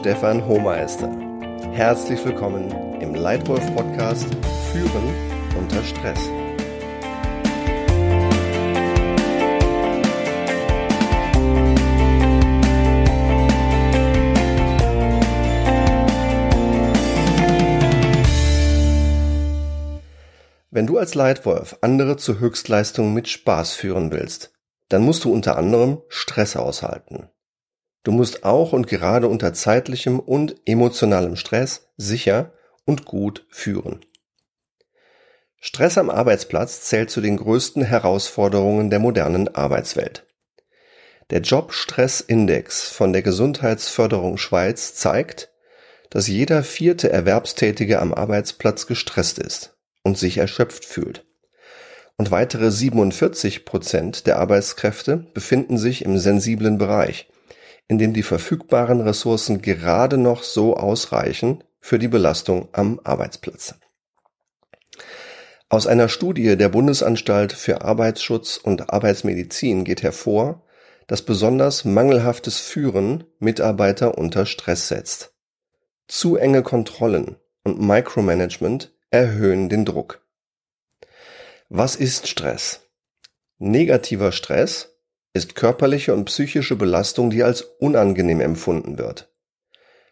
Stefan Hohmeister. Herzlich willkommen im Leitwolf Podcast Führen unter Stress. Wenn du als Leitwolf andere zur Höchstleistung mit Spaß führen willst, dann musst du unter anderem Stress aushalten. Du musst auch und gerade unter zeitlichem und emotionalem Stress sicher und gut führen. Stress am Arbeitsplatz zählt zu den größten Herausforderungen der modernen Arbeitswelt. Der Jobstressindex von der Gesundheitsförderung Schweiz zeigt, dass jeder vierte Erwerbstätige am Arbeitsplatz gestresst ist und sich erschöpft fühlt. Und weitere 47 Prozent der Arbeitskräfte befinden sich im sensiblen Bereich, in dem die verfügbaren Ressourcen gerade noch so ausreichen für die Belastung am Arbeitsplatz. Aus einer Studie der Bundesanstalt für Arbeitsschutz und Arbeitsmedizin geht hervor, dass besonders mangelhaftes Führen Mitarbeiter unter Stress setzt. Zu enge Kontrollen und Micromanagement erhöhen den Druck. Was ist Stress? Negativer Stress ist körperliche und psychische Belastung, die als unangenehm empfunden wird.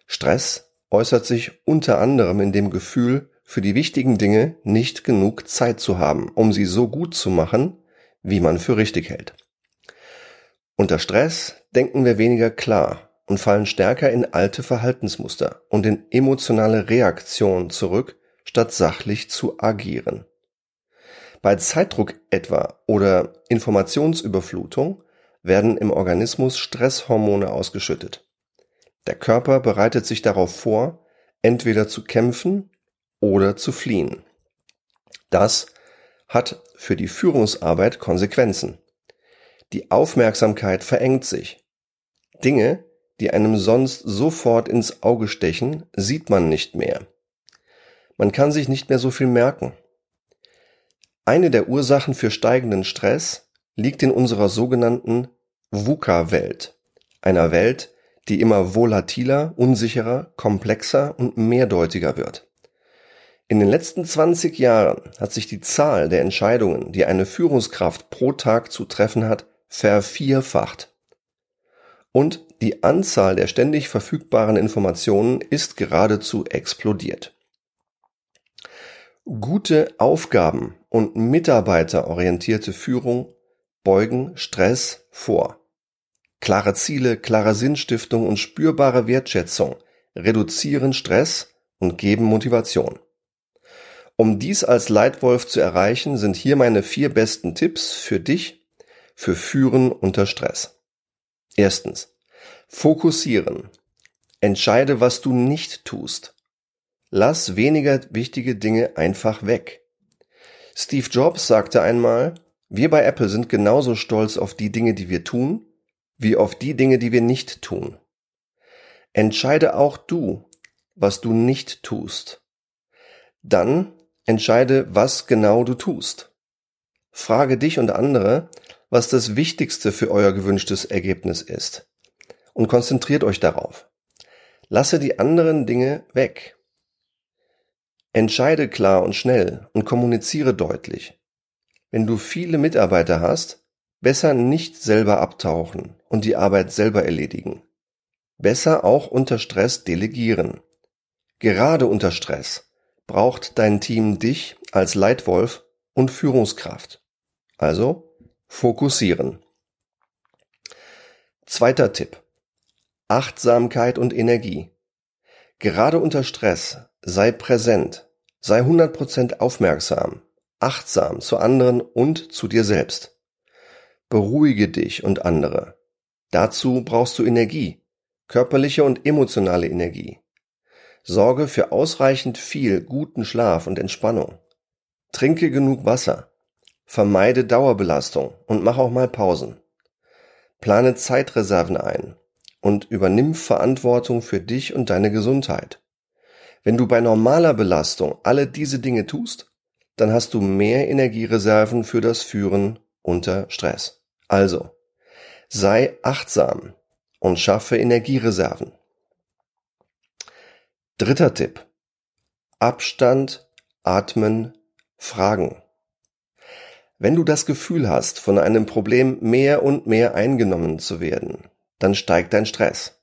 Stress äußert sich unter anderem in dem Gefühl, für die wichtigen Dinge nicht genug Zeit zu haben, um sie so gut zu machen, wie man für richtig hält. Unter Stress denken wir weniger klar und fallen stärker in alte Verhaltensmuster und in emotionale Reaktionen zurück, statt sachlich zu agieren. Bei Zeitdruck etwa oder Informationsüberflutung werden im Organismus Stresshormone ausgeschüttet. Der Körper bereitet sich darauf vor, entweder zu kämpfen oder zu fliehen. Das hat für die Führungsarbeit Konsequenzen. Die Aufmerksamkeit verengt sich. Dinge, die einem sonst sofort ins Auge stechen, sieht man nicht mehr. Man kann sich nicht mehr so viel merken. Eine der Ursachen für steigenden Stress liegt in unserer sogenannten VUCA-Welt, einer Welt, die immer volatiler, unsicherer, komplexer und mehrdeutiger wird. In den letzten 20 Jahren hat sich die Zahl der Entscheidungen, die eine Führungskraft pro Tag zu treffen hat, vervierfacht. Und die Anzahl der ständig verfügbaren Informationen ist geradezu explodiert. Gute Aufgaben und mitarbeiterorientierte Führung beugen Stress vor. Klare Ziele, klare Sinnstiftung und spürbare Wertschätzung reduzieren Stress und geben Motivation. Um dies als Leitwolf zu erreichen, sind hier meine vier besten Tipps für dich für Führen unter Stress. Erstens. Fokussieren. Entscheide, was du nicht tust. Lass weniger wichtige Dinge einfach weg. Steve Jobs sagte einmal, wir bei Apple sind genauso stolz auf die Dinge, die wir tun, wie auf die Dinge, die wir nicht tun. Entscheide auch du, was du nicht tust. Dann entscheide, was genau du tust. Frage dich und andere, was das Wichtigste für euer gewünschtes Ergebnis ist. Und konzentriert euch darauf. Lasse die anderen Dinge weg. Entscheide klar und schnell und kommuniziere deutlich. Wenn du viele Mitarbeiter hast, besser nicht selber abtauchen und die Arbeit selber erledigen. Besser auch unter Stress delegieren. Gerade unter Stress braucht dein Team dich als Leitwolf und Führungskraft. Also fokussieren. Zweiter Tipp. Achtsamkeit und Energie. Gerade unter Stress sei präsent, sei 100% aufmerksam, achtsam zu anderen und zu dir selbst. Beruhige dich und andere. Dazu brauchst du Energie, körperliche und emotionale Energie. Sorge für ausreichend viel guten Schlaf und Entspannung. Trinke genug Wasser. Vermeide Dauerbelastung und mach auch mal Pausen. Plane Zeitreserven ein und übernimm Verantwortung für dich und deine Gesundheit. Wenn du bei normaler Belastung alle diese Dinge tust, dann hast du mehr Energiereserven für das Führen unter Stress. Also, sei achtsam und schaffe Energiereserven. Dritter Tipp. Abstand, atmen, fragen. Wenn du das Gefühl hast, von einem Problem mehr und mehr eingenommen zu werden, dann steigt dein Stress.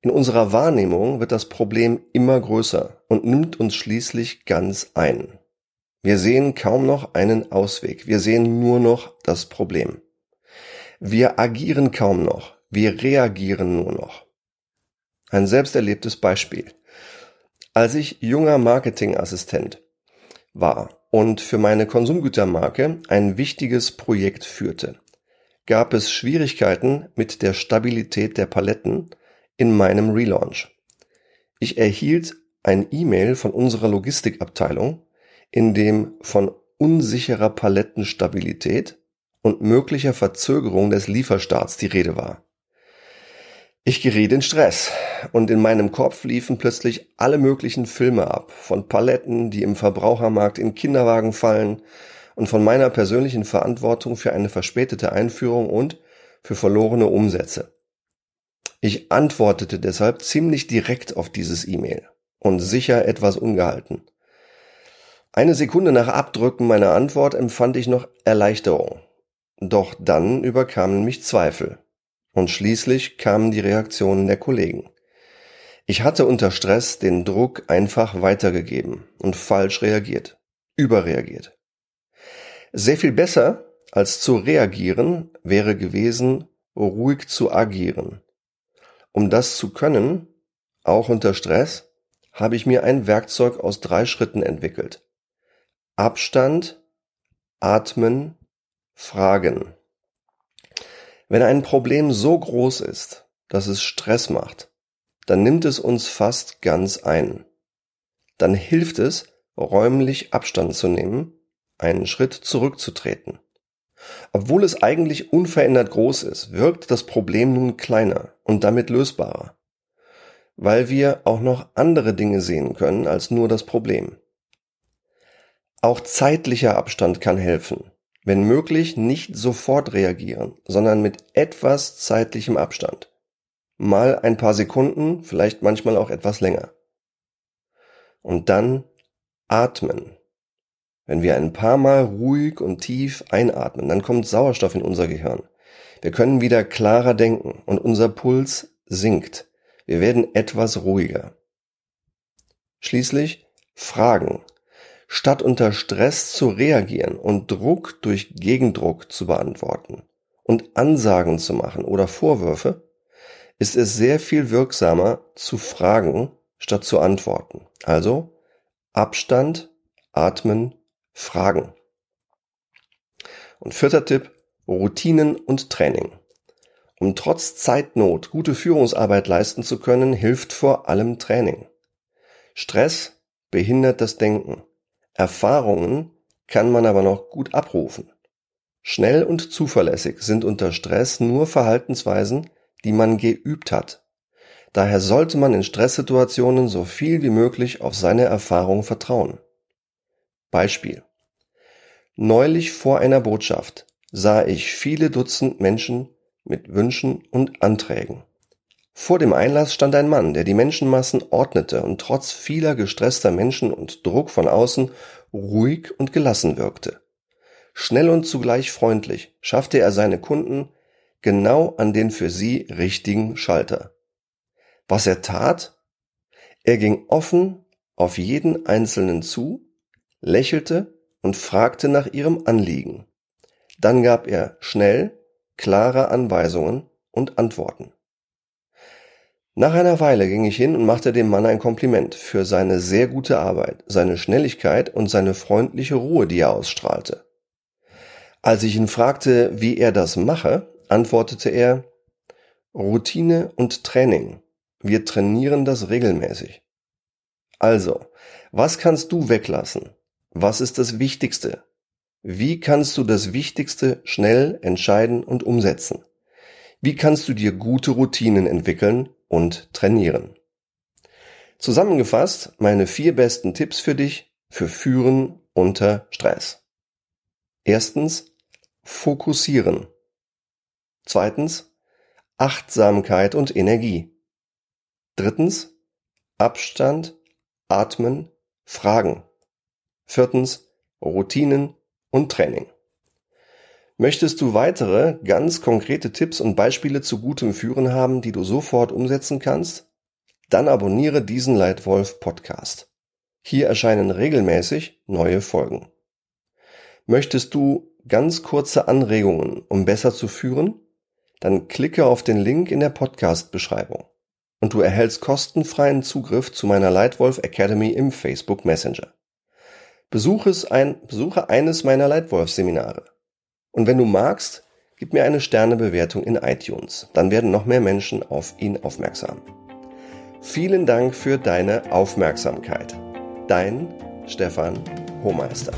In unserer Wahrnehmung wird das Problem immer größer und nimmt uns schließlich ganz ein. Wir sehen kaum noch einen Ausweg, wir sehen nur noch das Problem. Wir agieren kaum noch, wir reagieren nur noch. Ein selbsterlebtes Beispiel. Als ich junger Marketingassistent war und für meine Konsumgütermarke ein wichtiges Projekt führte, gab es Schwierigkeiten mit der Stabilität der Paletten in meinem Relaunch. Ich erhielt ein E-Mail von unserer Logistikabteilung, in dem von unsicherer Palettenstabilität und möglicher Verzögerung des Lieferstarts die Rede war. Ich geriet in Stress und in meinem Kopf liefen plötzlich alle möglichen Filme ab, von Paletten, die im Verbrauchermarkt in Kinderwagen fallen und von meiner persönlichen Verantwortung für eine verspätete Einführung und für verlorene Umsätze. Ich antwortete deshalb ziemlich direkt auf dieses E-Mail und sicher etwas ungehalten. Eine Sekunde nach Abdrücken meiner Antwort empfand ich noch Erleichterung. Doch dann überkamen mich Zweifel. Und schließlich kamen die Reaktionen der Kollegen. Ich hatte unter Stress den Druck einfach weitergegeben und falsch reagiert, überreagiert. Sehr viel besser als zu reagieren wäre gewesen, ruhig zu agieren. Um das zu können, auch unter Stress, habe ich mir ein Werkzeug aus drei Schritten entwickelt. Abstand, Atmen, Fragen. Wenn ein Problem so groß ist, dass es Stress macht, dann nimmt es uns fast ganz ein. Dann hilft es, räumlich Abstand zu nehmen, einen Schritt zurückzutreten. Obwohl es eigentlich unverändert groß ist, wirkt das Problem nun kleiner und damit lösbarer, weil wir auch noch andere Dinge sehen können als nur das Problem. Auch zeitlicher Abstand kann helfen, wenn möglich nicht sofort reagieren, sondern mit etwas zeitlichem Abstand. Mal ein paar Sekunden, vielleicht manchmal auch etwas länger. Und dann atmen. Wenn wir ein paar Mal ruhig und tief einatmen, dann kommt Sauerstoff in unser Gehirn. Wir können wieder klarer denken und unser Puls sinkt. Wir werden etwas ruhiger. Schließlich Fragen statt unter Stress zu reagieren und Druck durch Gegendruck zu beantworten und Ansagen zu machen oder Vorwürfe, ist es sehr viel wirksamer zu fragen statt zu antworten. Also Abstand, atmen, fragen. Und vierter Tipp, Routinen und Training. Um trotz Zeitnot gute Führungsarbeit leisten zu können, hilft vor allem Training. Stress behindert das Denken. Erfahrungen kann man aber noch gut abrufen. Schnell und zuverlässig sind unter Stress nur Verhaltensweisen, die man geübt hat. Daher sollte man in Stresssituationen so viel wie möglich auf seine Erfahrung vertrauen. Beispiel. Neulich vor einer Botschaft sah ich viele Dutzend Menschen mit Wünschen und Anträgen. Vor dem Einlass stand ein Mann, der die Menschenmassen ordnete und trotz vieler gestresster Menschen und Druck von außen ruhig und gelassen wirkte. Schnell und zugleich freundlich schaffte er seine Kunden genau an den für sie richtigen Schalter. Was er tat? Er ging offen auf jeden Einzelnen zu, lächelte und fragte nach ihrem Anliegen. Dann gab er schnell, klare Anweisungen und Antworten. Nach einer Weile ging ich hin und machte dem Mann ein Kompliment für seine sehr gute Arbeit, seine Schnelligkeit und seine freundliche Ruhe, die er ausstrahlte. Als ich ihn fragte, wie er das mache, antwortete er, Routine und Training. Wir trainieren das regelmäßig. Also, was kannst du weglassen? Was ist das Wichtigste? Wie kannst du das Wichtigste schnell entscheiden und umsetzen? Wie kannst du dir gute Routinen entwickeln und trainieren. Zusammengefasst meine vier besten Tipps für dich für Führen unter Stress. Erstens, fokussieren. Zweitens, Achtsamkeit und Energie. Drittens, Abstand, Atmen, Fragen. Viertens Routinen und Training. Möchtest du weitere ganz konkrete Tipps und Beispiele zu gutem Führen haben, die du sofort umsetzen kannst? Dann abonniere diesen Leitwolf Podcast. Hier erscheinen regelmäßig neue Folgen. Möchtest du ganz kurze Anregungen, um besser zu führen? Dann klicke auf den Link in der Podcast-Beschreibung und du erhältst kostenfreien Zugriff zu meiner Leitwolf Academy im Facebook Messenger. Besuche, ein, besuche eines meiner Leitwolf-Seminare. Und wenn du magst, gib mir eine Sternebewertung in iTunes. Dann werden noch mehr Menschen auf ihn aufmerksam. Vielen Dank für deine Aufmerksamkeit. Dein Stefan Hohmeister.